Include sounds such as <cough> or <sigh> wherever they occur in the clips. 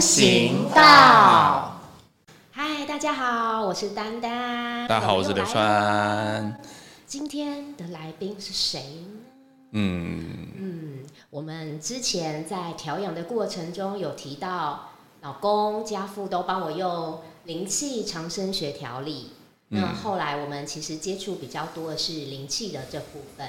行道。嗨，大家好，我是丹丹。大家好，我是刘。川。今天的来宾是谁呢？嗯，嗯，我们之前在调养的过程中有提到，老公家父都帮我用灵气长生学调理。那嗯后来我们其实接触比较多的是灵气的这部分。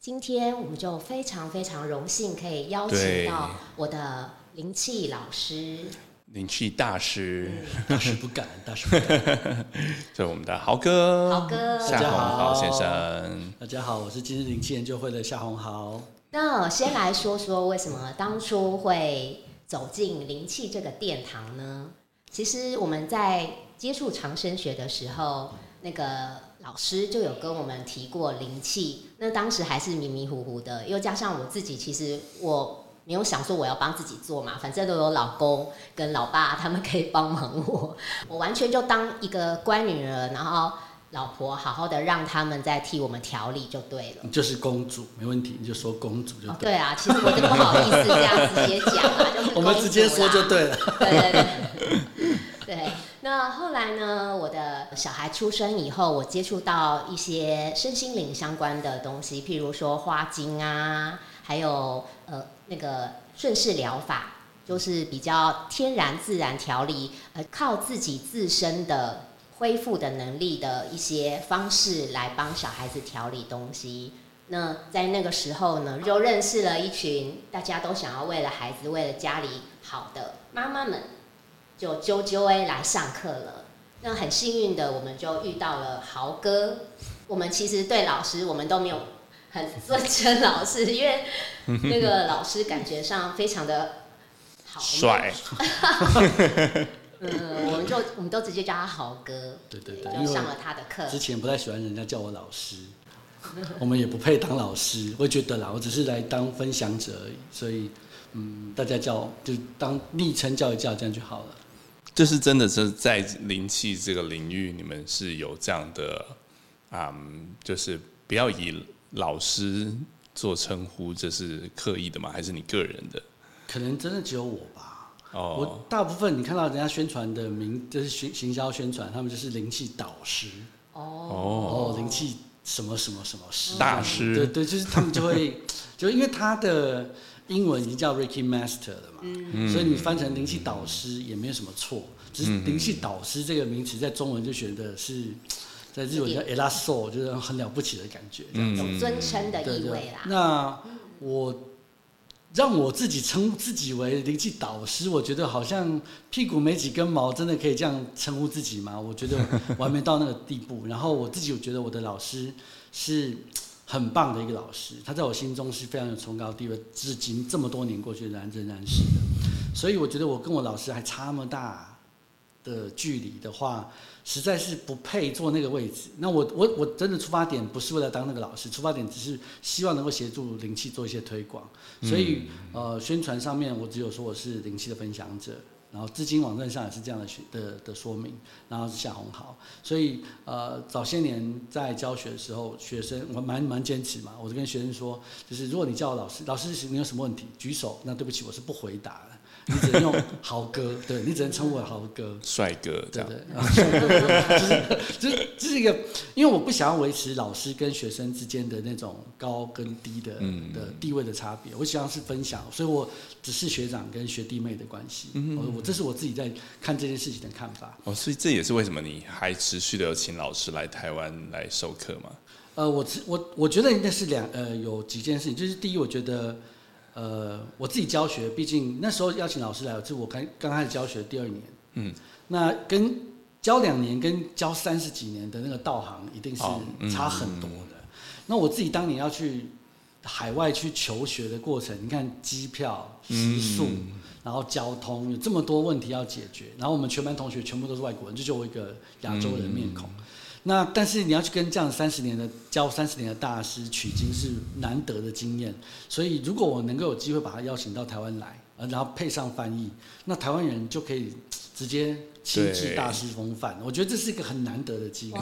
今天我们就非常非常荣幸可以邀请到我的灵气老师，灵气大师，大师不敢，大师不敢。<laughs> 这我们的豪哥，豪哥夏红大家好豪先生。大家好，我是今日灵气研究会的夏红豪。那先来说说为什么当初会走进灵气这个殿堂呢？其实我们在接触长生学的时候，那个老师就有跟我们提过灵气，那当时还是迷迷糊糊的，又加上我自己，其实我没有想说我要帮自己做嘛，反正都有老公跟老爸他们可以帮忙我，<laughs> 我完全就当一个乖女儿，然后老婆好好的让他们在替我们调理就对了。你就是公主，没问题，你就说公主就哦，对。对啊，其实我都不好意思这样直接讲啊，<laughs> 就是我们直接说就对。对了。对对对。对，那后来呢？我的小孩出生以后，我接触到一些身心灵相关的东西，譬如说花精啊，还有呃那个顺势疗法，就是比较天然自然调理，呃，靠自己自身的恢复的能力的一些方式来帮小孩子调理东西。那在那个时候呢，就认识了一群大家都想要为了孩子、为了家里好的妈妈们，就啾啾 A 来上课了。那很幸运的，我们就遇到了豪哥。我们其实对老师，我们都没有很尊称老师，因为那个老师感觉上非常的好帅，<laughs> 嗯，我们就我们都直接叫他豪哥，对对对，就上了他的课。之前不太喜欢人家叫我老师，我们也不配当老师。我觉得啦，我只是来当分享者而已，所以嗯，大家叫就当昵称叫一叫，这样就好了。就是真的是在灵气这个领域，你们是有这样的，嗯，就是不要以老师做称呼，这是刻意的吗？还是你个人的？可能真的只有我吧。哦我，大部分你看到人家宣传的名，就是行行销宣传，他们就是灵气导师。哦，哦，灵气什么什么什么师大师对对，就是他们就会，<laughs> 就因为他的英文已经叫 Ricky Master 了嘛，嗯所以你翻成灵气导师也没有什么错，只是灵气导师这个名词在中文就选的是，在日文叫 e l a s o 就是很了不起的感觉，有尊称的意味啦。那我让我自己称自己为灵气导师，我觉得好像屁股没几根毛，真的可以这样称呼自己吗？我觉得我还没到那个地步。<laughs> 然后我自己我觉得我的老师是很棒的一个老师，他在我心中是非常有崇高地位，至今这么多年过去仍然仍然是的。所以我觉得我跟我老师还差那么大的距离的话，实在是不配坐那个位置。那我我我真的出发点不是为了当那个老师，出发点只是希望能够协助灵气做一些推广。所以呃，宣传上面我只有说我是灵气的分享者，然后至今网站上也是这样的学的的说明，然后是夏红豪。所以呃，早些年在教学的时候，学生我蛮蛮坚持嘛，我就跟学生说，就是如果你叫我老师，老师你有什么问题举手，那对不起，我是不回答的。你只能用豪哥，<laughs> 对你只能称呼我豪哥。帅哥对对，帅哥就是就是这是一个，因为我不想要维持老师跟学生之间的那种高跟低的嗯的地位的差别，我希望是分享，所以我只是学长跟学弟妹的关系。我我这是我自己在看这件事情的看法。哦，所以这也是为什么你还持续的有请老师来台湾来授课嘛？呃，我只我我觉得应该是两呃有几件事情，就是第一，我觉得呃我自己教学，毕竟那时候邀请老师来，是我刚刚开始教学第二年，嗯，那跟教两年跟教三十几年的那个道行一定是差很多的。那我自己当年要去海外去求学的过程，你看机票、食宿，然后交通有这么多问题要解决，然后我们全班同学全部都是外国人，就就我一个亚洲人面孔。那但是你要去跟这样三十年的教三十年的大师取经是难得的经验，所以如果我能够有机会把他邀请到台湾来，呃，然后配上翻译，那台湾人就可以直接亲至对大师风范。我觉得这是一个很难得的机会。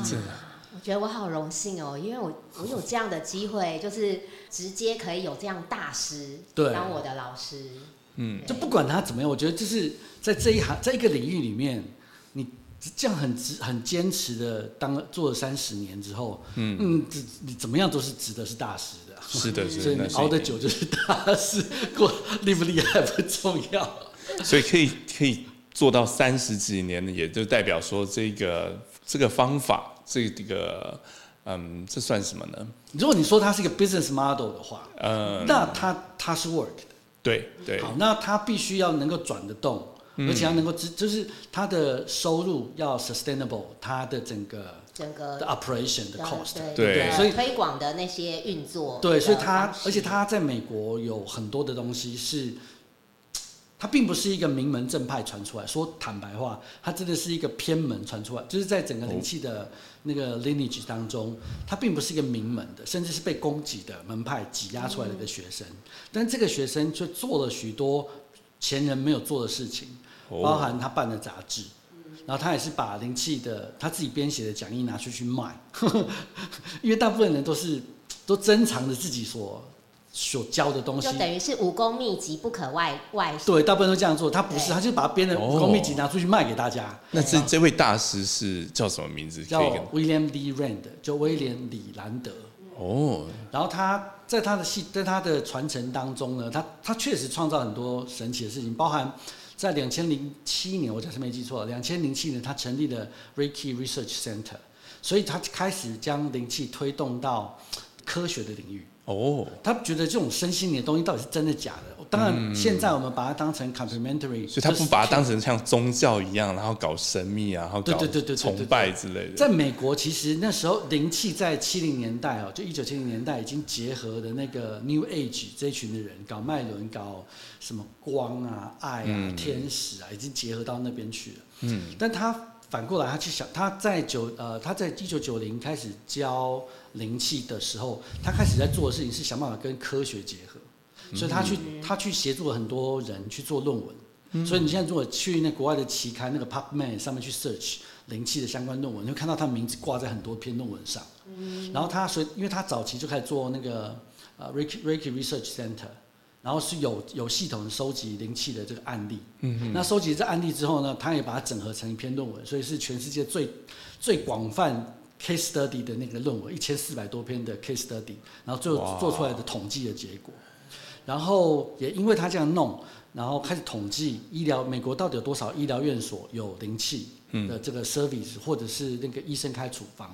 我觉得我好荣幸哦，因为我我有这样的机会，就是直接可以有这样大师对当我的老师。嗯，就不管他怎么样，我觉得就是在这一行，在一个领域里面，你这样很值、很坚持的当做了三十年之后，嗯嗯，你怎么样都是值得是大师的。是的，所以你熬得久就是大师，过厉不厉害不重要。所以可以可以做到三十几年，也就代表说这个这个方法，这个嗯，这算什么呢？如果你说它是一个 business model 的话，呃，那它它是 work 的。对对。好，那它必须要能够转得动，而且要能够支，就是他的收入要 sustainable，他的整个。整个 operation 的 cost，对，所以推广的那些运作，对，所以他，而且他在美国有很多的东西是，它并不是一个名门正派传出来，说坦白话，它真的是一个偏门传出来，就是在整个灵气的那个 lineage 当中，它并不是一个名门的，甚至是被供给的门派挤压出来的一个学生，但这个学生却做了许多前人没有做的事情，包含他办的杂志。然后他也是把灵气的他自己编写的讲义拿出去卖，<laughs> 因为大部分人都是都珍藏着自己所所教的东西，就等于是武功秘籍不可外外。对，大部分都这样做。他不是，他就把它编的武功秘籍拿出去卖给大家。那这这位大师是叫什么名字？叫 William D. Rand，就威廉李兰德。哦。然后他在他的戏，在他的传承当中呢，他他确实创造很多神奇的事情，包含。在两千零七年，我假设没记错，两千零七年他成立了 Reiki Research Center，所以他开始将灵气推动到科学的领域。哦，他觉得这种身心灵的东西到底是真的假的？当然，现在我们把它当成 complementary，所以他不把它当成像宗教一样，然后搞神秘啊，然后搞崇拜之类的。在美国，其实那时候灵气在七零年代哦，就一九七零年代已经结合的那个 New Age 这一群的人，搞脉轮，搞什么光啊、爱啊、天使啊，已经结合到那边去了。嗯，但他。反过来，他去想，他在九呃，他在一九九零开始教灵气的时候，他开始在做的事情是想办法跟科学结合，所以他去他去协助了很多人去做论文。所以你现在如果去那国外的期刊那个 PubMed 上面去 search 灵气的相关论文，你会看到他名字挂在很多篇论文上。然后他所以，因为他早期就开始做那个呃 Reiki Reiki Research Center。然后是有有系统收集灵气的这个案例，嗯那收集这案例之后呢，他也把它整合成一篇论文，所以是全世界最最广泛 case study 的那个论文，一千四百多篇的 case study，然后最后做出来的统计的结果，然后也因为他这样弄，然后开始统计医疗美国到底有多少医疗院所有灵气的这个 service，或者是那个医生开处方，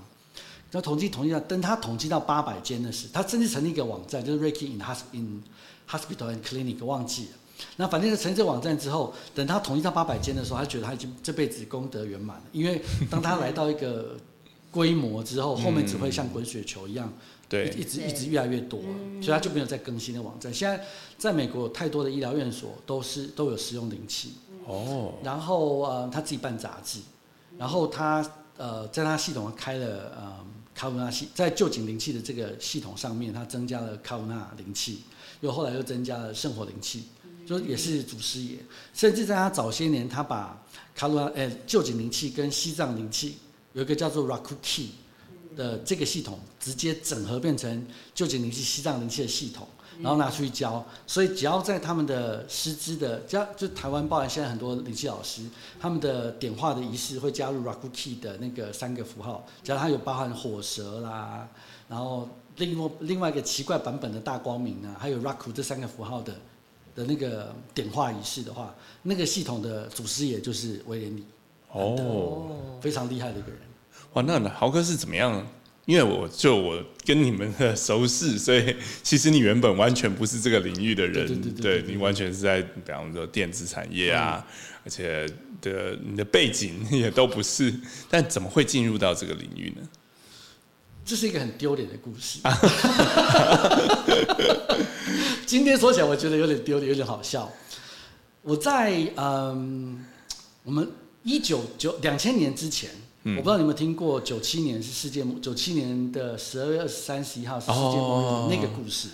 然后统计统计到，等他统计到八百间的时，他甚至成立一个网站，就是 Reiki in Has in。Hospital and clinic 忘记了，那反正成立这个网站之后，等他统一到八百间的时候，他觉得他已经这辈子功德圆满了。因为当他来到一个规模之后，后面只会像滚雪球一样，对，一直一直越来越多，所以他就没有再更新的网站。现在在美国有太多的医疗院所都是都有使用灵气。哦，然后呃他自己办杂志，然后他呃在他系统开了呃卡文纳系，在旧景灵气的这个系统上面，他增加了卡文纳灵气。又后来又增加了圣火灵气，就也是祖师爷。甚至在他早些年，他把卡鲁拉诶旧景灵气跟西藏灵气有一个叫做 Rakuki 的这个系统，直接整合变成旧景灵气、西藏灵气的系统，然后拿出去教。所以只要在他们的师资的只要，就台湾包含现在很多灵气老师，他们的点化的仪式会加入 Rakuki 的那个三个符号，只要它有包含火蛇啦，然后。另外另外一个奇怪版本的大光明啊，还有 Raku 这三个符号的的那个点化仪式的话，那个系统的祖师爷就是威廉里哦，非常厉害的一个人。哇，那豪哥是怎么样？因为我就我跟你们的熟识，所以其实你原本完全不是这个领域的人，对你完全是在比方说电子产业啊，而且的你的背景也都不是，但怎么会进入到这个领域呢？这是一个很丢脸的故事。今天说起来，我觉得有点丢脸，有点好笑。我在嗯，我们一九九两千年之前，我不知道你有没有听过，九七年是世界末，九七年的十二月二十三十一号是世界末日那个故事。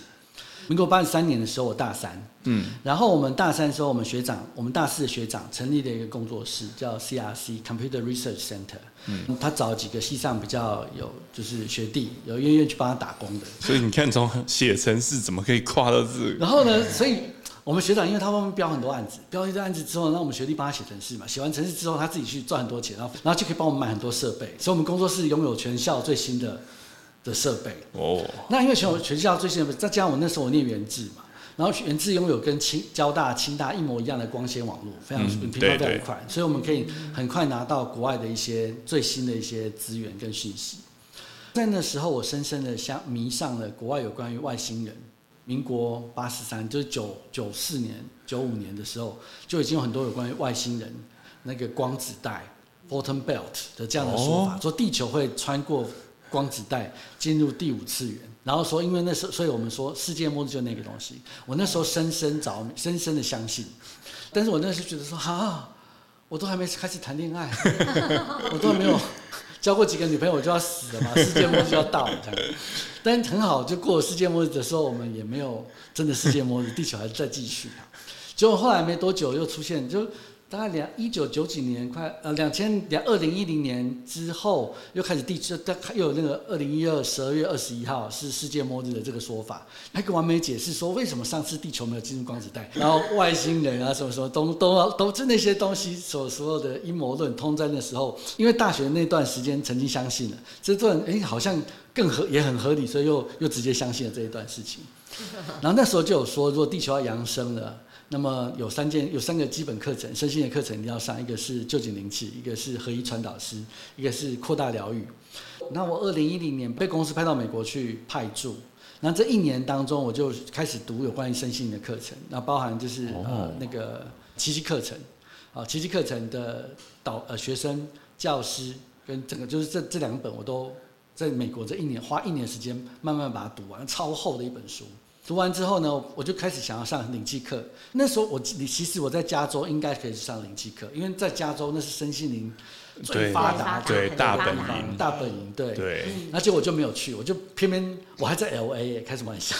民国八十三年的时候，我大三，嗯，然后我们大三的时候，我们学长，我们大四的学长成立了一个工作室，叫 CRC Computer Research Center，嗯，他找几个系上比较有就是学弟，有愿意去帮他打工的。所以你看，从写程式怎么可以跨到这？然后呢，所以我们学长因为他外面标很多案子，标一堆案子之后，那我们学弟帮他写程式嘛，写完程式之后他自己去赚很多钱，然后然后就可以帮我们买很多设备，所以我们工作室拥有全校最新的的设备。哦，那因为全全校最新的，再加上我那时候我念原制嘛，然后原制拥有跟清交大、清大一模一样的光纤网络，非常嗯频率非常快，所以我们可以很快拿到国外的一些最新的一些资源跟讯息。在那时候，我深深的相迷上了国外有关于外星人。民国八十三，就是九九四年、九五年的时候，就已经有很多有关于外星人那个光子带 （photon belt） 的这样的说法，哦说地球会穿过光子带进入第五次元。然后说，因为那时候，所以我们说世界末日就那个东西。我那时候深深着迷，深深的相信。但是我那时候觉得说，哈，我都还没开始谈恋爱，<laughs> 我都还没有交过几个女朋友，我就要死了嘛，<laughs> 世界末日就要到了这样。但很好，就过了世界末日的时候，我们也没有真的世界末日，地球还是在继续。结果后来没多久又出现，就大概两一九九几年，快呃两千两二零一零年之后，又开始地就又有那个二零一二十二月二十一号是世界末日的这个说法，还给完美解释说为什么上次地球没有进入光子带，然后外星人啊什么什么都都都是那些东西所所有的阴谋论通在那时候，因为大学那段时间曾经相信了，这段哎好像更合也很合理，所以又又直接相信了这一段事情。<laughs> 然后那时候就有说，如果地球要扬升了，那么有三件有三个基本课程，身心的课程一定要上，一个是旧景灵气，一个是合一传导师，一个是扩大疗愈。那我二零一零年被公司派到美国去派驻，那这一年当中，我就开始读有关于身心的课程，那包含就是、哦呃那个奇迹课程，啊奇迹课程的导呃学生、教师跟整个就是这这两本我都在美国这一年花一年时间慢慢把它读完，超厚的一本书。读完之后呢，我就开始想要上灵气课。那时候我其实我在加州应该可以上灵气课，因为在加州那是身心灵最对发达的对大本营，大本营，对。对，那结果我就没有去，我就偏偏我还在 L A 耶，开什么玩笑？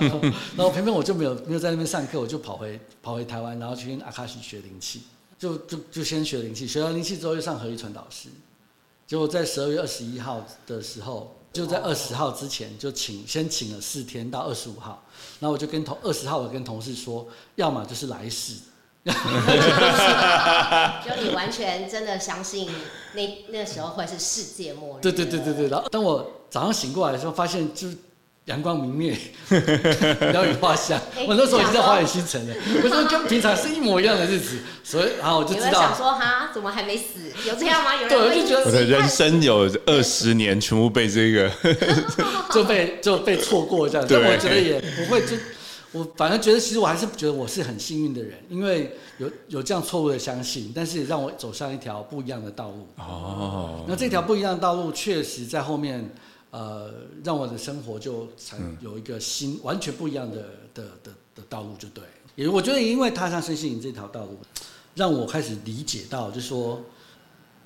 <laughs> 然后偏偏我就没有没有在那边上课，我就跑回跑回台湾，然后去跟阿卡西学灵气，就就就先学灵气，学完灵气之后又上合一传导师。结果在十二月二十一号的时候，就在二十号之前就请先请了四天到二十五号，然后我就跟同二十号我跟同事说，要么就是来世，<laughs> 就你完全真的相信那那时候会是世界末日。对对对对对。然后当我早上醒过来的时候，发现就是阳光明媚，鸟语花香。哎我那时候已经在花园新城了，我说跟平常是一模一样的日子，所以然后我就知你会想道，说哈，怎么还没死？有这样吗？有人对我就觉得我的人生有二十年全部被这个，<laughs> 就被就被错过这样。对但我觉得也不会就。我反正觉得，其实我还是觉得我是很幸运的人，因为有有这样错误的相信，但是也让我走上一条不一样的道路。哦，那这条不一样的道路，确实在后面，呃，让我的生活就才有一个新、完全不一样的的的的道路，就对。也我觉得，因为踏上身心灵这条道路，让我开始理解到，就是说，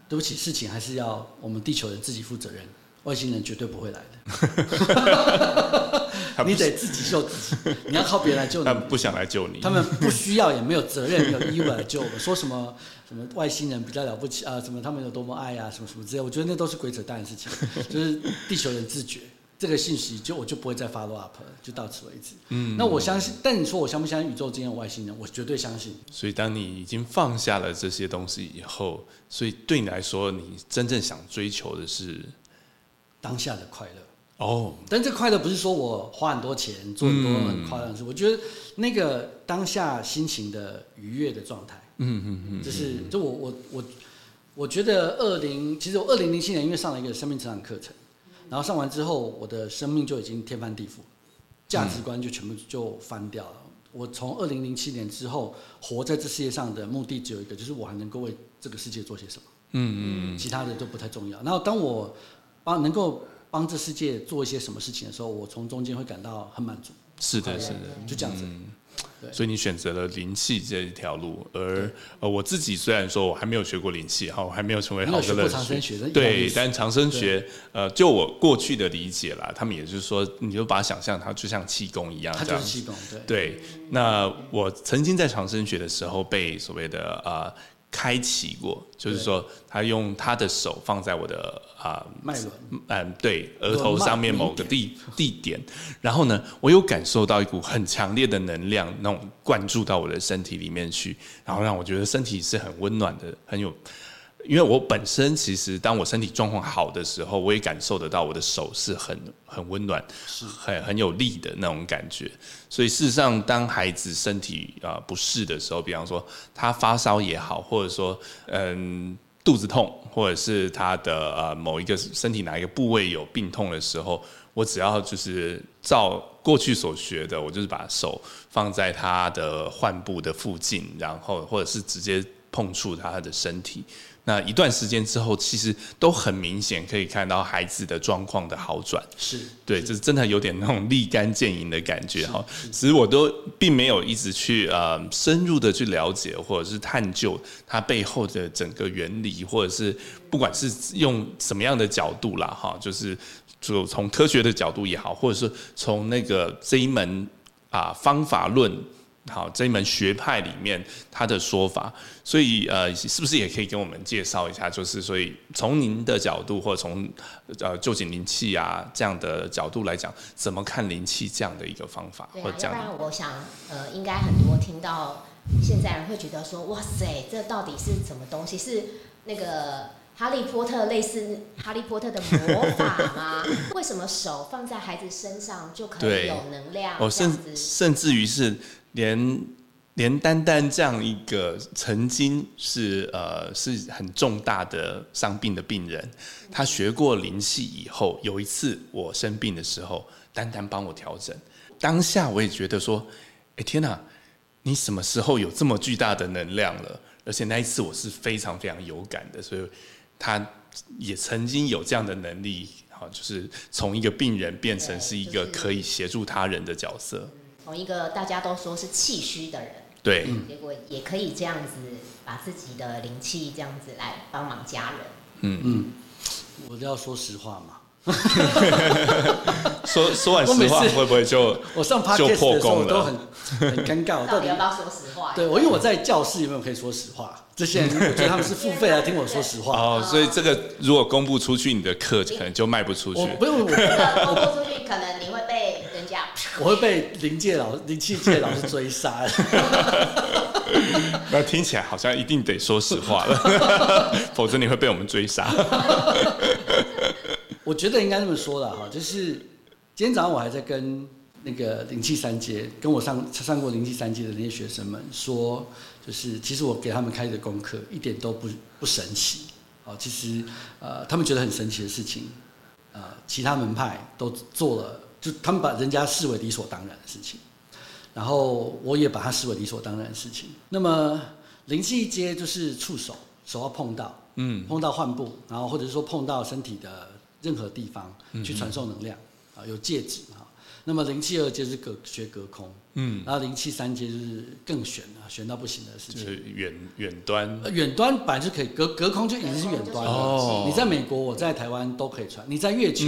对不起，事情还是要我们地球人自己负责任，外星人绝对不会来的。<laughs> 你得自己救自己，你要靠别人来救你他。们不想来救你，他们不需要，也没有责任，没有义务来救我们。说什么什么外星人比较了不起啊？什么他们有多么爱啊？什么什么之类，我觉得那都是鬼扯淡的事情。就是地球人自觉这个信息，就我就不会再 follow up 了，就到此为止。嗯那我相信，但你说我相不相信宇宙之间有外星人？我绝对相信。所以当你已经放下了这些东西以后，所以对你来说，你真正想追求的是当下的快乐，哦，但这快乐不是说我花很多钱做很多嗯很夸张的事，我觉得那个当下心情的愉悦的状态。嗯嗯嗯，就是就我我我我觉得二零其实我二零零七年因为上了一个生命成长课程，然后上完之后我的生命就已经天翻地覆，价值观就全部就翻掉了。我从二零零七年之后活在这世界上的目的只有一个，就是我还能够为这个世界做些什么，嗯嗯其他的都不太重要。然后当我帮能够帮这世界做一些什么事情的时候，我从中间会感到很满足，是的，是的，就这样子。嗯所以你选择了灵气这一条路，而呃，我自己虽然说我还没有学过灵气，哈，我还没有成为好的乐长生学的对但长生学，呃，就我过去的理解啦，他们也就是说，你就把它想象它就像气功一样，它。就是气功，对。对，那我曾经在长生学的时候被所谓的呃开启过，就是说他用他的手放在我的啊脉轮，嗯，对，额头上面某个地地点，然后呢，我有感受到一股很强烈的能量，那种灌注到我的身体里面去，然后让我觉得身体是很温暖的，很有。因为我本身其实当我身体状况好的时候，我也感受得到我的手是很很温暖，是很很有力的那种感觉。所以事实上，当孩子身体啊不适的时候，比方说他发烧也好，或者说嗯肚子痛，或者是他的呃某一个身体哪一个部位有病痛的时候，我只要就是照过去所学的，我就是把手放在他的患部的附近，然后或者是直接碰触他的身体。那一段时间之后，其实都很明显可以看到孩子的状况的好转。是对，就是真的有点那种立竿见影的感觉哈。其实我都并没有一直去呃深入的去了解或者是探究它背后的整个原理，或者是不管是用什么样的角度啦哈，就是就从科学的角度也好，或者是从那个这一门啊方法论。好，这一门学派里面他的说法，所以呃，是不是也可以跟我们介绍一下？就是所以从您的角度，或者从呃旧景灵气啊这样的角度来讲，怎么看灵气这样的一个方法？对啊，要不然我想呃，应该很多听到现在人会觉得说，哇塞，这到底是什么东西？是那个哈利波特类似哈利波特的魔法吗？<laughs> 为什么手放在孩子身上就可以有能量？哦，甚甚至于是。连连丹丹这样一个曾经是呃是很重大的伤病的病人，他学过灵气以后，有一次我生病的时候，丹丹帮我调整，当下我也觉得说，哎天哪，你什么时候有这么巨大的能量了？而且那一次我是非常非常有感的，所以他也曾经有这样的能力，好，就是从一个病人变成是一个可以协助他人的角色。从一个大家都说是气虚的人，对，结果也可以这样子把自己的灵气这样子来帮忙家人。嗯嗯，我都要说实话嘛。<laughs> 说说完实话会不会就我上 p 就破功了？都很很尴尬。到底要不要说实话？对我，因为我在教室有没有可以说实话？这些人我觉得他们是付费来听我说实话。哦，所以这个如果公布出去，你的课可能就卖不出去。不用，<laughs> 公布出去可能。<laughs> 我会被灵界老灵气界老师追杀。<laughs> 那听起来好像一定得说实话了，<laughs> 否则你会被我们追杀。我觉得应该这么说的哈，就是今天早上我还在跟那个灵气三阶，跟我上上过灵气三阶的那些学生们说，就是其实我给他们开的功课一点都不不神奇。哦，其实呃，他们觉得很神奇的事情，呃，其他门派都做了。就他们把人家视为理所当然的事情，然后我也把它视为理所当然的事情。那么灵气一阶就是触手，手要碰到，嗯，碰到患部，然后或者是说碰到身体的任何地方去传送能量，啊，有戒指嘛。那么零七二阶是隔学隔空，嗯，然后零七三阶就是更悬了，悬到不行的事情。就是远远端。远端本来就可以隔隔空就已经是远端了。哦。你在美国，我在台湾都可以传。你在月球，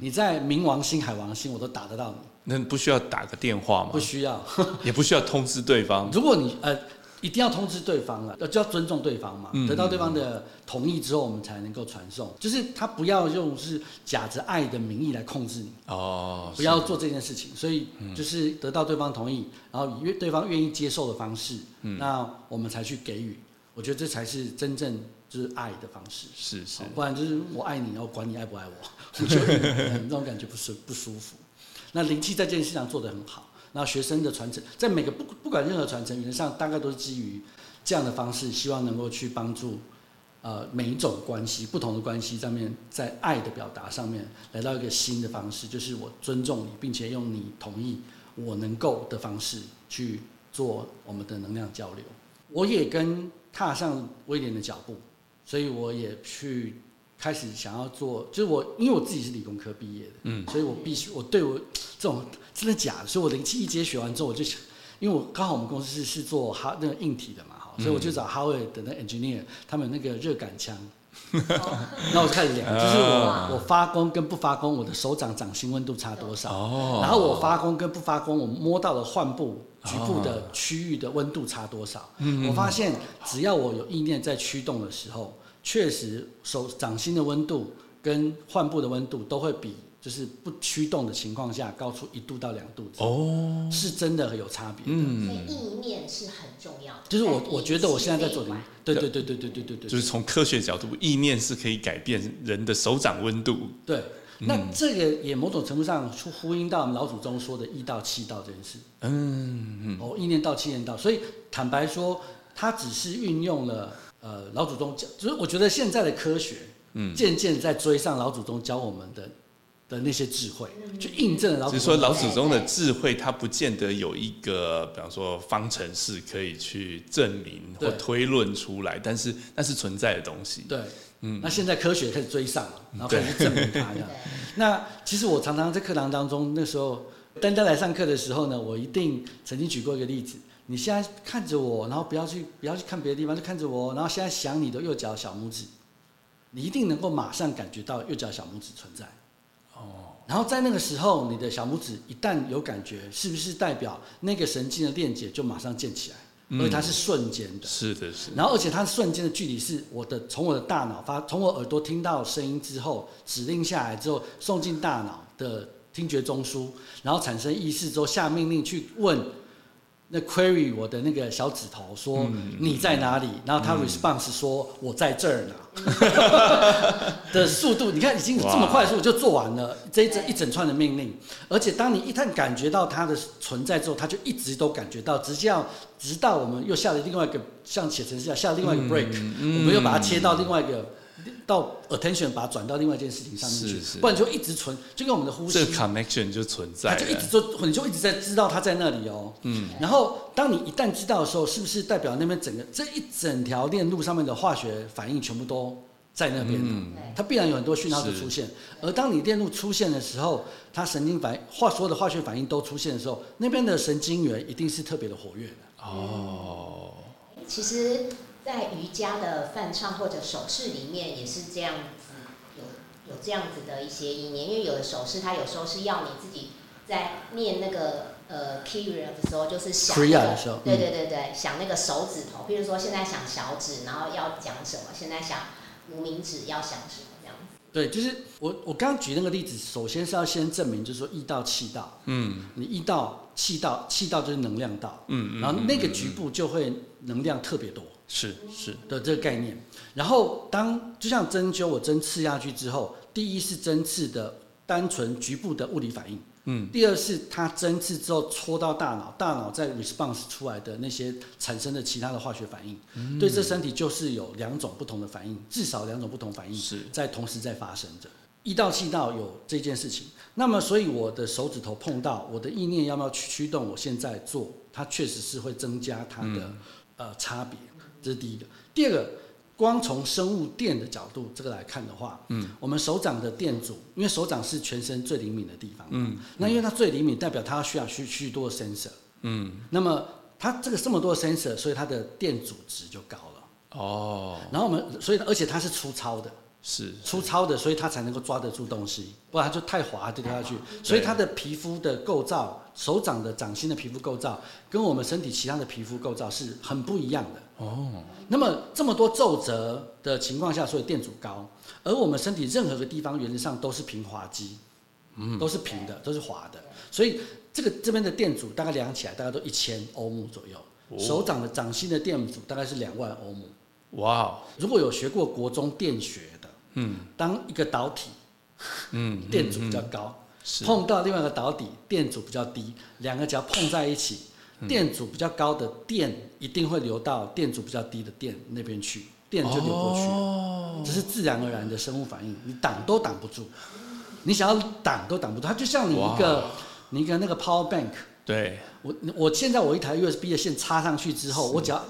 你在冥王星、海王星，我都打得到你。那不需要打个电话吗？不需要，<laughs> 也不需要通知对方。如果你呃。一定要通知对方了，要就要尊重对方嘛。得到对方的同意之后，我们才能够传送。就是他不要用是假着爱的名义来控制你哦，不要做这件事情。所以就是得到对方同意，然后以对方愿意接受的方式，那我们才去给予。我觉得这才是真正就是爱的方式。是是，不然就是我爱你，然后管你爱不爱我，<laughs> <laughs> 我觉得那种感觉不是不舒服。那灵气在这件事上做得很好。那学生的传承，在每个不不管任何传承，原则上大概都是基于这样的方式，希望能够去帮助呃每一种关系、不同的关系上面，在爱的表达上面来到一个新的方式，就是我尊重你，并且用你同意我能够的方式去做我们的能量交流。我也跟踏上威廉的脚步，所以我也去开始想要做，就是我因为我自己是理工科毕业的，嗯，所以我必须我对我这种。真的假的？所以我灵气一阶学完之后，我就想，因为我刚好我们公司是是做哈那个硬体的嘛，哈，所以我就找哈维的那 <laughs> engineer，他们有那个热感枪，那我就开始量，就是啊我我发光跟不发功，我的手掌掌心温度差多少。哦然后我发功跟不发功，我摸到了患部局部的区域的温度差多少？我发现只要我有意念在驱动的时候，确实手掌心的温度跟患部的温度都会比就是不驱动的情况下高出一度到两度，哦，是真的有差别的。所以意念是很重要的。就是我我觉得我现在在做灵灵气，对对对对对对对对，就是从科学角度，意念是可以改变人的手掌温度。对，那这个也某种程度上呼呼应到我们老祖宗说的“一到七道”这件事。嗯哦，意念道、七念道，所以坦白说，它只是运用了呃老祖宗教，就是我觉得现在的科学，嗯，渐渐在追上老祖宗教我们的的那些智慧，去印证了老祖宗只是说。老祖宗的智慧，它不见得有一个，比方说方程式可以去证明或推论出来，但是那是存在的东西。对，嗯，那现在科学开始追上了，然后开始证明它这样。那其实我常常在课堂当中，那时候丹丹来上课的时候呢，我一定曾经举过一个例子。你现在看着我，然后不要去不要去看别的地方，就看着我，然后现在想你的右脚小拇指，你一定能够马上感觉到右脚小拇指存在。哦。然后在那个时候，你的小拇指一旦有感觉，是不是代表那个神经的链接就马上建起来？而且它是瞬间的。是的，是的。然后，而且它瞬间的距离是我的从我的大脑发，从我耳朵听到声音之后，指令下来之后，送进大脑的听觉中枢，然后产生意识之后，下命令去问那 query 我的那个小指头说、你在哪里，然后他 response 说、我在这儿呢。<laughs> 的速度，你看已经这么快速就做完了这一整一整串的命令，而且当你一旦感觉到它的存在之后，它就一直都感觉到，直接要直到我们又下了另外一个像写程式一样下另外一个 break，、我们又把它切到另外一个到 attention 把它转到另外一件事情上面去是，是不然就一直存，就跟我们的呼吸这个 connection 就存在它就一直了。就你就一直在知道它在那里哦。嗯。然后当你一旦知道的时候，是不是代表那边整个这一整条链路上面的化学反应全部都在那边嗯？它必然有很多讯号的出现。而当你链路出现的时候，它神经反应化所有的化学反应都出现的时候，那边的神经元一定是特别的活跃的。哦，其实，在瑜伽的梵唱或者手势里面也是这样子，有有这样子的一些意念，因为有的手势它有时候是要你自己在念那个呃 Kriya 的时候，就是想、那 Kriya 个的时候对对对对，想那个手指头，譬如说现在想小指，然后要讲什么，现在想无名指要想什么这样子。对，就是我我刚刚举那个例子，首先是要先证明，就是说意道气道，嗯。你意道气道气道就是能量道，嗯然后那个局部就会能量特别多。是是，的这个概念。然后当就像针灸，我针刺下去之后，第一是针刺的单纯局部的物理反应，嗯，第二是它针刺之后戳到大脑，大脑在 response 出来的那些产生的其他的化学反应，嗯。对这身体就是有两种不同的反应，至少两种不同反应是。在同时在发生着。一道气道有这件事情，那么所以我的手指头碰到我的意念要不要去驱动，我现在做，它确实是会增加它的、嗯。呃差别，这是第一个。第二个，光从生物电的角度这个来看的话，嗯，我们手掌的电阻，因为手掌是全身最灵敏的地方，嗯，那因为它最灵敏，代表它需要许许多的 sensor，嗯，那么它这个这么多的 sensor，所以它的电阻值就高了。哦，然后我们，所以而且它是粗糙的，是粗糙的，所以它才能够抓得住东西，不然它就太滑掉下去。所以它的皮肤的构造，手掌的掌心的皮肤构造，跟我们身体其他的皮肤构造是很不一样的。哦，那么这么多皱褶的情况下，所以电阻高，而我们身体任何个地方原则上都是平滑肌，嗯，都是平的，都是滑的，所以这个这边的电阻大概量起来大概都一千欧姆左右，哦。手掌的掌心的电阻大概是两万欧姆。哇哦，如果有学过国中电学的，嗯当一个导体嗯，<laughs> 电阻比较高，是。碰到另外一个导体电阻比较低，两个只要碰在一起，嗯。电阻比较高的电一定会流到电阻比较低的电那边去，电就流过去了。哦，这是自然而然的生物反应，你挡都挡不住，你想要挡都挡不住，它就像你一个你一个那个 power bank，对，我我现在我一台 USB 的线插上去之后，我只要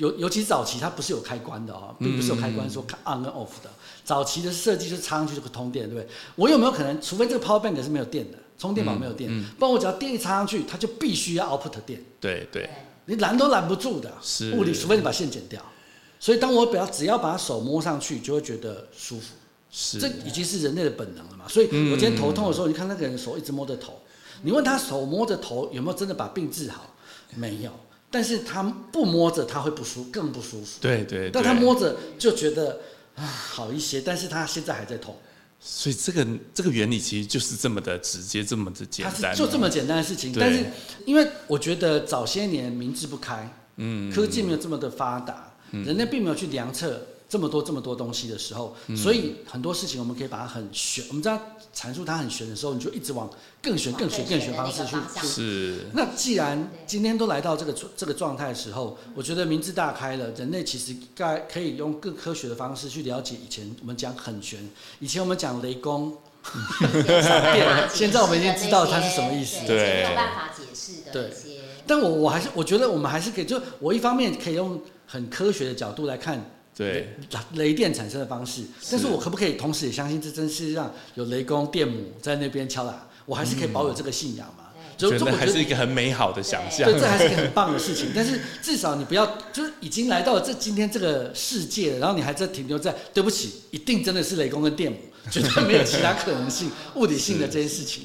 尤尤其早期它不是有开关的哦，并不是有开关说看 on 跟 off 的，早期的设计就是插上去就可通电，对不对？我有没有可能，除非这个 power bank 是没有电的，充电宝没有电，不然我只要电一插上去，它就必须要 output 电，对对，你拦都拦不住的，是物理，除非你把线剪掉。所以当我只要只要把手摸上去，就会觉得舒服。是这已经是人类的本能了嘛？所以我今天头痛的时候，你看那个人手一直摸着头，你问他手摸着头有没有真的把病治好？没有。但是他不摸着他会不舒更不舒服。对对，但他摸着就觉得啊好一些，但是他现在还在痛。所以这个这个原理其实就是这么的直接，这么的简单，就这么简单的事情。但是因为我觉得早些年明智不开，嗯，科技没有这么的发达，人类并没有去量测。这么多这么多东西的时候，所以很多事情我们可以把它很玄。我们知道阐述它很玄的时候，你就一直往更玄、更玄、更玄方式去。是。那既然今天都来到这个这个状态的时候，我觉得明智大开了，人类其实该可以用更科学的方式去了解以前我们讲很玄，以前我们讲雷公，<laughs> 现在我们已经知道它是什么意思，对，没有办法解释的对。但我我还是我觉得我们还是可以，就我一方面可以用很科学的角度来看。对雷电产生的方式，但是我可不可以同时也相信这真世界上有雷公电母在那边敲打？我还是可以保有这个信仰嘛？觉得还是一个很美好的想象。对，这还是一个很棒的事情。但是至少你不要，就是已经来到了这今天这个世界，然后你还在停留在对不起，一定真的是雷公跟电母，绝对没有其他可能性，物理性的这些事情。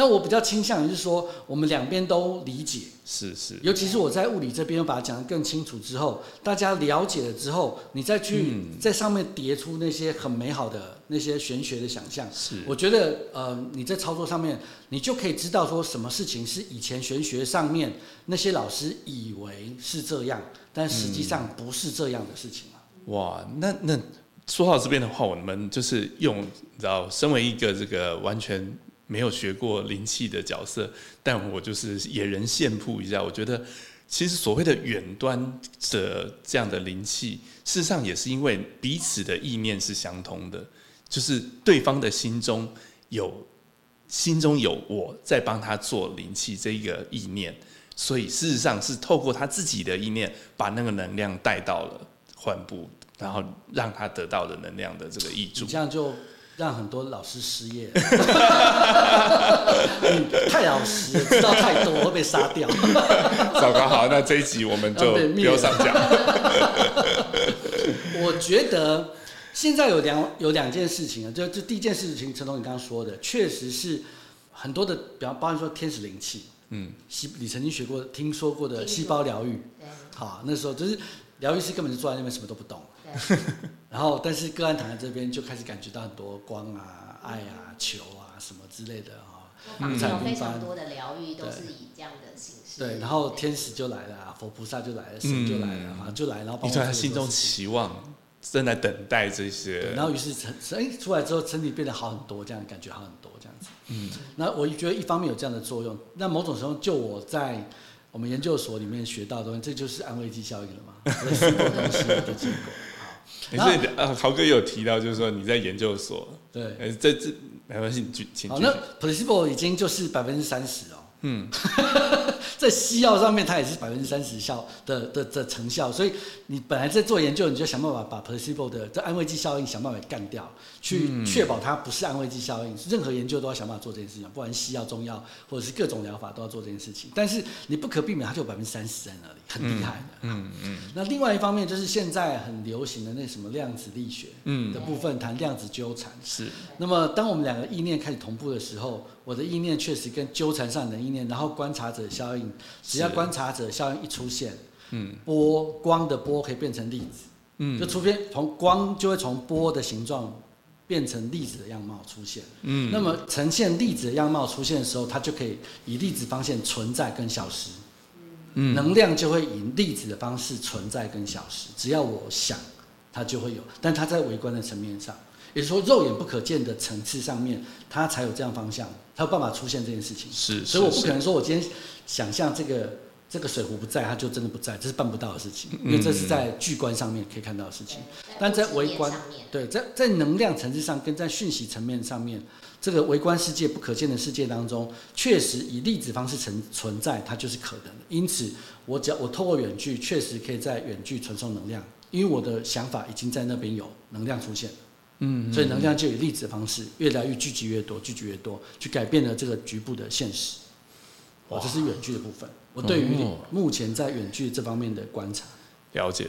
那我比较倾向于是说，我们两边都理解，是是，尤其是我在物理这边把它讲得更清楚之后，大家了解了之后，你再去在上面叠出那些很美好的那些玄学的想象，是，我觉得呃你在操作上面，你就可以知道说什么事情是以前玄学上面那些老师以为是这样，但实际上不是这样的事情哇，那那说到这边的话，我们就是用，你知道，身为一个这个完全。没有学过灵气的角色，但我就是野人献铺一下。我觉得，其实所谓的远端的这样的灵气，事实上也是因为彼此的意念是相通的，就是对方的心中有心中有我在帮他做灵气这一个意念，所以事实上是透过他自己的意念，把那个能量带到了患部，然后让他得到的能量的这个益助。这样就。让很多老师失业，<laughs> 太老实，知道太多会被杀掉。糟糕，好，那这一集我们就不要上讲。<laughs> 我觉得现在有两有两件事情啊，就就第一件事情，陈总你刚刚说的，确实是很多的，比方包含说天使灵气，嗯，细你曾经学过、听说过的细胞疗愈，好，那时候就是疗愈师根本就坐在那边什么都不懂。<laughs> 然后，但是个案躺在这边就开始感觉到很多光啊、爱啊、球啊什么之类的啊。嗯，有非常多的疗愈都是以这样的形式。对，然后天使就来了，佛菩萨就来了，神就来了，啊，就来，然后。你在他心中期望，正在等待这些。然后于是成，哎，出来之后身体变得好很多，这样感觉好很多，这样子。嗯。那我觉得一方面有这样的作用，那某种时候就我在我们研究所里面学到的东西，这就是安慰剂效应了嘛？<laughs> 类似的东西的结果。所以呃，豪哥有提到，就是说你在研究所，对，呃，这这没关系，你请。好，那 placebo 已经就是百分之三十哦。嗯，<laughs> 在西药上面，它也是百分之三十效的的的成效，所以你本来在做研究，你就想办法把 placebo 的这安慰剂效应想办法干掉，去确保它不是安慰剂效应。任何研究都要想办法做这件事情，不管西药、中药或者是各种疗法都要做这件事情。但是你不可避免，它就有百分之三十在那里，很厉害的。嗯嗯。那另外一方面就是现在很流行的那什么量子力学的部分，谈量子纠缠。是。那么当我们两个意念开始同步的时候。我的意念确实跟纠缠上的意念，然后观察者效应，只要观察者效应一出现，嗯，波光的波可以变成粒子，嗯，就除非从光就会从波的形状变成粒子的样貌出现，嗯，那么呈现粒子的样貌出现的时候，它就可以以粒子方向存在跟消失，嗯，能量就会以粒子的方式存在跟消失，只要我想，它就会有，但它在微观的层面上。也就是说，肉眼不可见的层次上面，它才有这样方向，它有办法出现这件事情。是，所以我不可能说我今天想象这个这个水壶不在，它就真的不在，这是办不到的事情，因为这是在巨观上面可以看到的事情。但在微观，对，在在能量层次上跟在讯息层面上面，这个微观世界不可见的世界当中，确实以粒子方式存存在，它就是可能的。因此，我只要我透过远距，确实可以在远距传送能量，因为我的想法已经在那边有能量出现。嗯，所以能量就以粒子的方式越来越聚集越多，聚集越多，去改变了这个局部的现实。哇，这是远距的部分。我对于目前在远距这方面的观察，了解。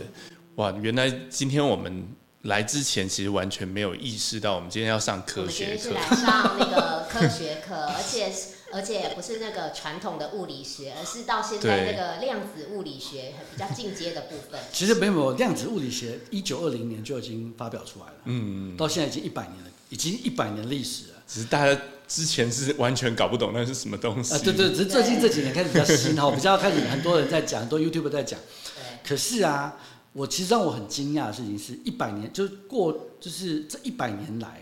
哇，原来今天我们来之前其实完全没有意识到，我们今天要上科学课们今天是来。上那个科学课，<laughs> 而且是而且不是那个传统的物理学，而是到现在那个量子物理学比较进阶的部分。其实没有量子物理学，一九二零年就已经发表出来了，嗯，到现在已经一百年了，已经一百年历史了。只是大家之前是完全搞不懂那是什么东西。啊，对对，只是最近这几年开始比较新哈，比较开始很多人在讲，很多 YouTube 在讲。可是啊，我其实让我很惊讶的事情是，一百年就是过，就是这一百年来，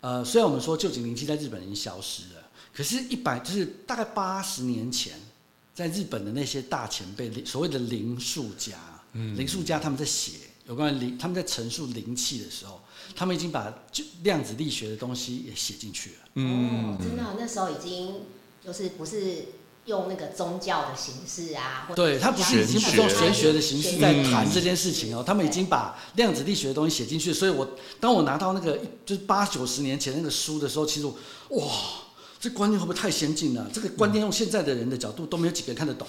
呃，虽然我们说旧井灵气在日本已经消失了，可是，一百就是大概八十年前，在日本的那些大前辈，所谓的灵术家，嗯，灵术家他们在写有关于灵，他们在陈述灵气的时候，他们已经把就量子力学的东西也写进去了。哦，真的，那时候已经就是不是用那个宗教的形式啊，对他不是已经不是用玄学的形式在谈这件事情哦，他们已经把量子力学的东西写进去，所以我当我拿到那个就是八九十年前那个书的时候，其实我哇，这观念会不会太先进了？这个观念用现在的人的角度都没有几个人看得懂，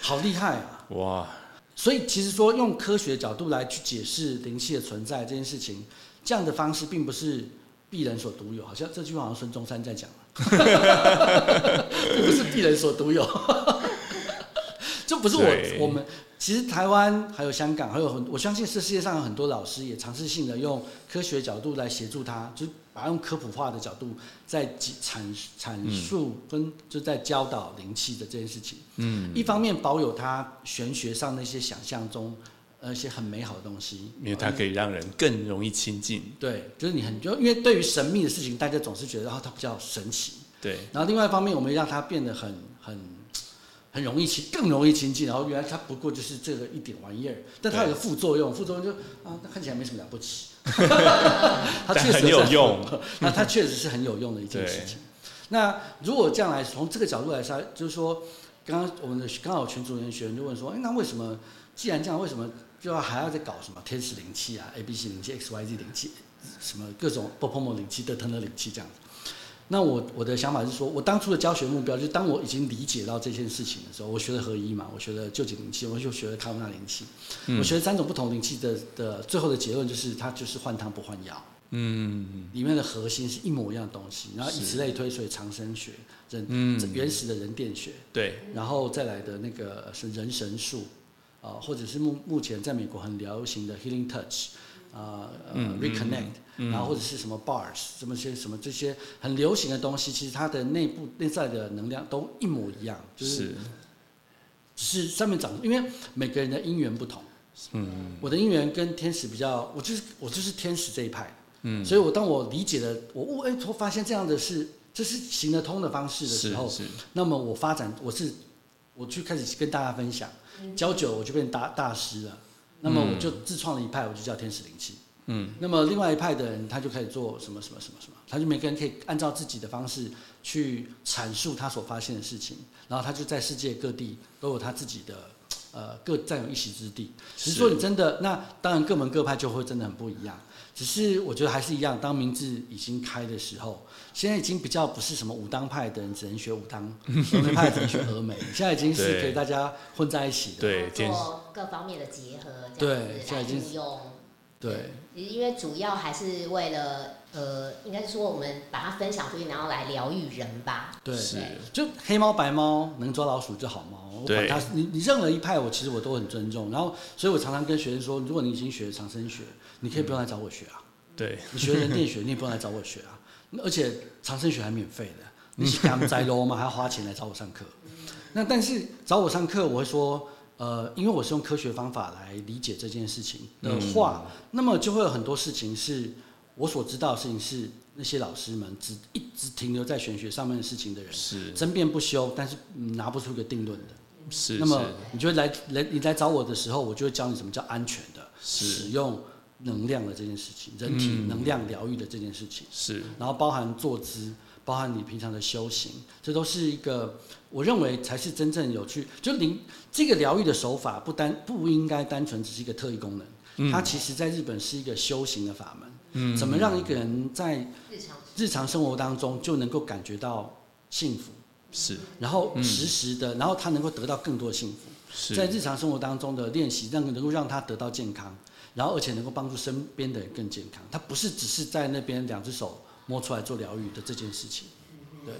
好厉害啊！哇，所以其实说用科学角度来去解释灵气的存在这件事情，这样的方式并不是鄙人所独有，好像这句话好像孙中山在讲，<laughs> 并不是鄙人所独有，<laughs> 就不是我我们。其实台湾还有香港还有很，我相信是世界上有很多老师也尝试性的用科学角度来协助他，就是把它用科普化的角度在阐阐述跟就在教导灵气的这件事情。嗯，一方面保有他玄学上那些想象中，呃，一些很美好的东西，因为它可以让人更容易亲近。对，就是你很就因为对于神秘的事情，大家总是觉得哦它比较神奇，对，然后另外一方面，我们让它变得很很很容易亲，更容易亲近，然后原来它不过就是这个一点玩意儿，但它有个副作用，副作用就啊，它看起来没什么了不起，<laughs> 它确实很有用，<laughs> 那它确实是很有用的一件事情。那如果这样来，从这个角度来说，就是说，刚刚我们的刚好群主人学员就问说，哎，那为什么既然这样，为什么就要还要再搞什么天使灵气啊、A B C 灵气、X Y Z 灵气，什么各种 b o p o m o 灵气、德腾的灵气这样子？那我我的想法是说，我当初的教学目标就是，当我已经理解到这件事情的时候，我学了合一嘛，我学了旧景灵气，我就学了卡姆纳灵气，我学了三种不同灵气的的最后的结论就是，它就是换汤不换药。嗯，里面的核心是一模一样的东西，然后以此类推，所以长生学、人、嗯原始的人电学，对，然后再来的那个是人神术，啊、或者是目目前在美国很流行的 Healing Touch，啊、呃、嗯 Reconnect，、然后或者是什么 Bars，什么些什么这些很流行的东西，其实它的内部内在的能量都一模一样，就是是，只是上面长，因为每个人的因缘不同。嗯。我的因缘跟天使比较，我就是我就是天使这一派，嗯，所以我当我理解了，我悟哎，我发现这样的是这是行得通的方式的时候，那么我发展我是我去开始跟大家分享，教久我就变大大师了，那么我就自创了一派，我就叫天使灵气。嗯，那么另外一派的人，他就开始做什么什么什么什么，他就每个人可以按照自己的方式去阐述他所发现的事情，然后他就在世界各地都有他自己的呃各占有一席之地。只是说你真的那当然各门各派就会真的很不一样，只是我觉得还是一样，当名字已经开的时候，现在已经比较不是什么武当派的人只能学武当，<laughs> 峨眉派只能学峨眉，现在已经是对可以大家混在一起的。对，做各方面的结合，对来现在已经用。对，因为主要还是为了呃，应该是说我们把它分享出去，然后来疗愈人吧。对是，就黑猫白猫能抓老鼠就好猫，我管它你你任何一派我其实我都很尊重，然后所以我常常跟学生说，如果你已经学长生学，你可以不用来找我学啊，对，你学人电学你也不用来找我学啊，而且长生学还免费的，<laughs> 你是给他们摘喽吗？还要花钱来找我上课？那但是找我上课，我会说。呃，因为我是用科学方法来理解这件事情的话，那么就会有很多事情是我所知道的事情是那些老师们只一直停留在玄学上面的事情的人，是争辩不休，但是嗯拿不出一个定论的。是，那么你就会来来你来找我的时候，我就会教你什么叫安全的是使用能量的这件事情，人体嗯能量疗愈的这件事情，是，然后包含坐姿，包含你平常的修行，这都是一个我认为才是真正有趣。就灵这个疗愈的手法不单不应该单纯只是一个特异功能，它其实在日本是一个修行的法门。嗯怎么让一个人在日常生活当中就能够感觉到幸福，是然后实时的，然后他能够得到更多的幸福。是在日常生活当中的练习，让能够让他得到健康，然后而且能够帮助身边的人更健康。他不是只是在那边两只手摸出来做疗愈的这件事情。对，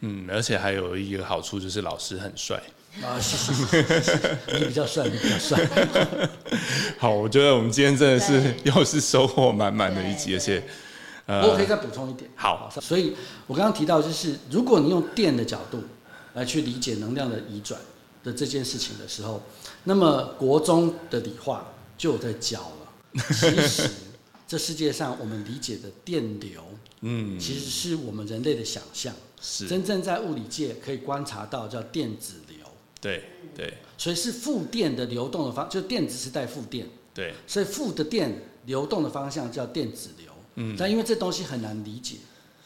嗯，而且还有一个好处就是老师很帅。啊，谢谢你比较帅，你比较帅。<laughs> 好，我觉得我们今天真的是又是收获满满的一集，而且呃，我可以再补充一点。好，所以我刚刚提到，就是如果你用电的角度来去理解能量的移转的这件事情的时候，那么国中的理化就有在教了。其实 <laughs> 这世界上我们理解的电流，嗯，其实是我们人类的想象。是，真正在物理界可以观察到叫电子流，对对。所以是负电的流动的方，就电子是带负电，对，所以负的电流动的方向叫电子流。嗯，但因为这东西很难理解，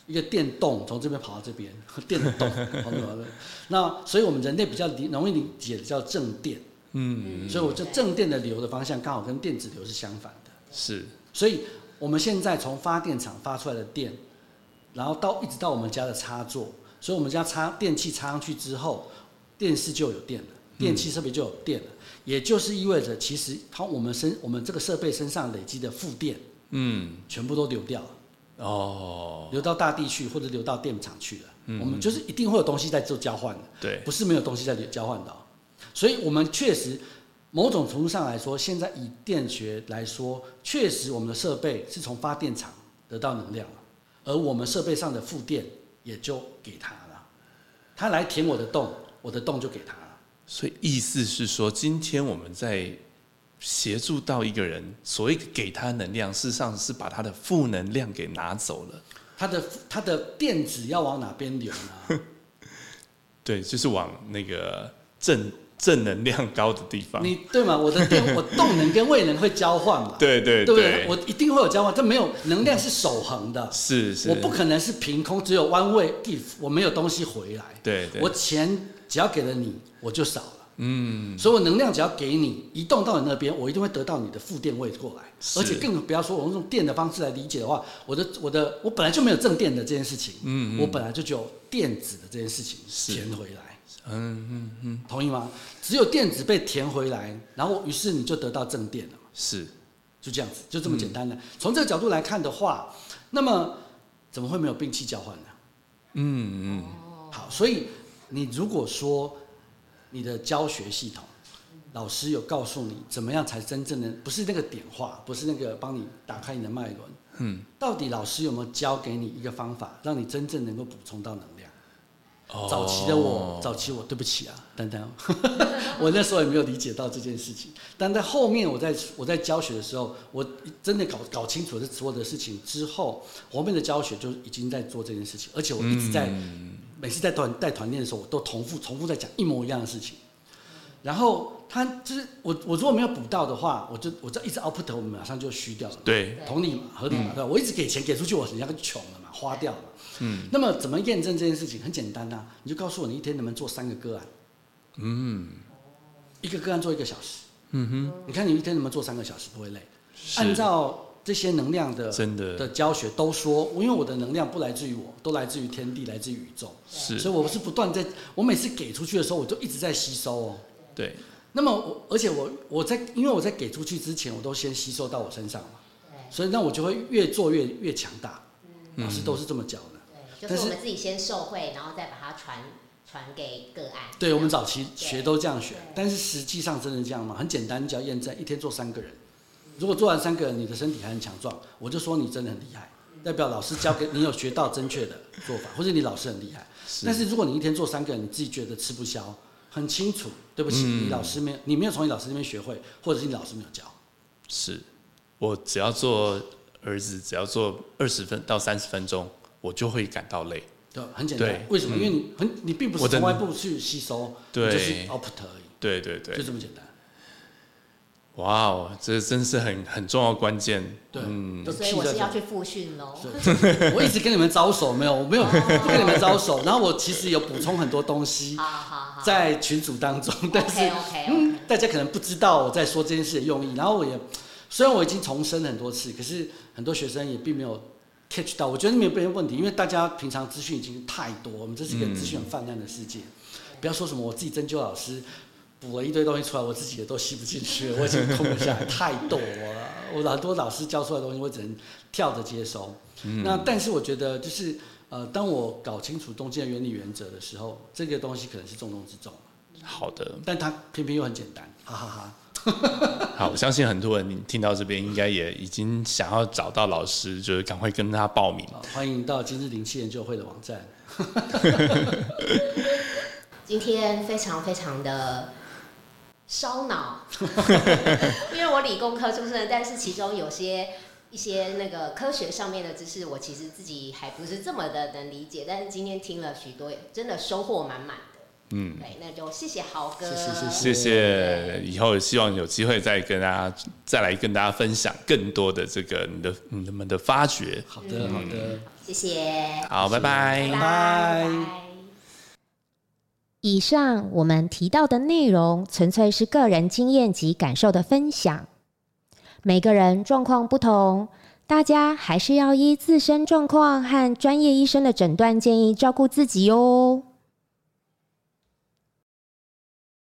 一个电动从这边跑到这边，<laughs> 电动跑到那边，那所以我们人类比较理容易理解的叫正电，嗯，所以我就正电的流的方向刚好跟电子流是相反的。是，所以我们现在从发电厂发出来的电，然后到一直到我们家的插座，所以我们家插电器插上去之后，电视就有电了，电器设备就有电了，也就是意味着其实它我们身我们这个设备身上累积的负电嗯，全部都流掉了。哦，流到大地去，或者流到电厂去了。嗯。我们就是一定会有东西在做交换的，对，不是没有东西在交换的哦、所以我们确实某种程度上来说，现在以电学来说，确实我们的设备是从发电厂得到能量了，而我们设备上的负电也就给它了，它来填我的洞，我的洞就给他了。所以意思是说，今天我们在协助到一个人，所谓给他能量，事实上是把他的负能量给拿走了。他的他的电子要往哪边流呢？<laughs> 对，就是往那个正正能量高的地方。你对吗？我的电 <laughs> 我动能跟位能会交换嘛？对对对不对？我一定会有交换，这没有能量是守恒的，是是，我不可能是凭空只有 one way give，我没有东西回来。对对，我钱只要给了你，我就少了。嗯，所以我能量只要给你，移动到你那边，我一定会得到你的负电位过来。而且更不要说我用电的方式来理解的话，我的我的我本来就没有正电的这件事情，嗯嗯我本来就只有电子的这件事情是填回来。嗯嗯嗯，同意吗？只有电子被填回来，然后于是你就得到正电了嘛。是就这样子，就这么简单的。从这个角度来看的话，那么怎么会没有兵器交换呢？嗯嗯，好，所以你如果说你的教学系统，老师有告诉你怎么样才真正的不是那个点化，不是那个帮你打开你的脉轮，嗯，到底老师有没有教给你一个方法，让你真正能够补充到能量？哦早期的我，早期我对不起啊，丹丹，<laughs> 我那时候也没有理解到这件事情。但在后面，我在我在教学的时候，我真的搞搞清楚这所有的事情之后，后面的教学就已经在做这件事情，而且我一直在、嗯每次在团带团练的时候，我都重复重复在讲一模一样的事情。然后他就是我我如果没有补到的话，我就我就一直 output，我们马上就虚掉了。对，同理嘛，合理嘛，对吧？我一直给钱给出去，我人家就穷了嘛，花掉了。嗯那么怎么验证这件事情？很简单呐、啊你就告诉我你一天能不能做三个个案，嗯一个个案做一个小时。嗯哼，你看你一天能不能做三个小时不会累？按照这些能量的真的的教学都说，因为我的能量不来自于我，都来自于天地，来自于宇宙，是所以我是不断在，我每次给出去的时候，我就一直在吸收哦。对，那么我，而且我我在，因为我在给出去之前，我都先吸收到我身上嘛，对所以那我就会越做越越强大。嗯老师都是这么教的。对，就是我们自己先受贿，然后再把它传传给个案。对我们早期学都这样学，但是实际上真的这样吗？很简单，你只要验证，一天做三个人。如果做完三个人，你的身体还很强壮，我就说你真的很厉害，代表老师教给你有学到正确的做法，或者你老师很厉害。但是如果你一天做三个人，你自己觉得吃不消，很清楚，对不起，嗯你老师没有，你没有从你老师那边学会，或者是你老师没有教。是我只要做儿子，只要做二十分到三十分钟，我就会感到累。对，很简单对。为什么？嗯因为你很，你并不是从外部去吸收，对你就是 output 而已，对对对就，这么简单。哇哦，这真是很很重要的关键。对嗯所以我是要去复训喽。<laughs> 我一直跟你们招手，没有，我没有 <laughs> 不跟你们招手。然后我其实有补充很多东西好好好。在群组当中，但是 OK OK 嗯 OK。，大家可能不知道我在说这件事的用意。然后我也虽然我已经重申很多次，可是很多学生也并没有 catch 到，我觉得没有没有问题，因为大家平常资讯已经太多，我们这是一个资讯很泛滥的世界。不要说什么我自己针灸老师补了一堆东西出来，我自己也都吸不进去，我已经空不下来，太多了。我很多老师教出来的东西，我只能跳着接收。那但是我觉得就是呃，当我搞清楚中间的原理原则的时候，这个东西可能是重中之重。好的，但它偏偏又很简单，哈哈哈。<laughs> 好，我相信很多人你听到这边应该也已经想要找到老师，就是赶快跟他报名。欢迎到今日灵气研究会的网站。<laughs> 今天非常非常的烧脑，<laughs> 因为我理工科出身，但是其中有些一些那个科学上面的知识，我其实自己还不是这么的能理解。但是今天听了许多，真的收获满满。嗯，对，那就谢谢豪哥，谢谢，谢谢。以后希望有机会再跟大家再来跟大家分享更多的这个你的你们的发掘。好的，好的，谢谢，好，拜拜，拜拜。以上我们提到的内容，纯粹是个人经验及感受的分享，每个人状况不同，大家还是要依自身状况和专业医生的诊断建议照顾自己哦。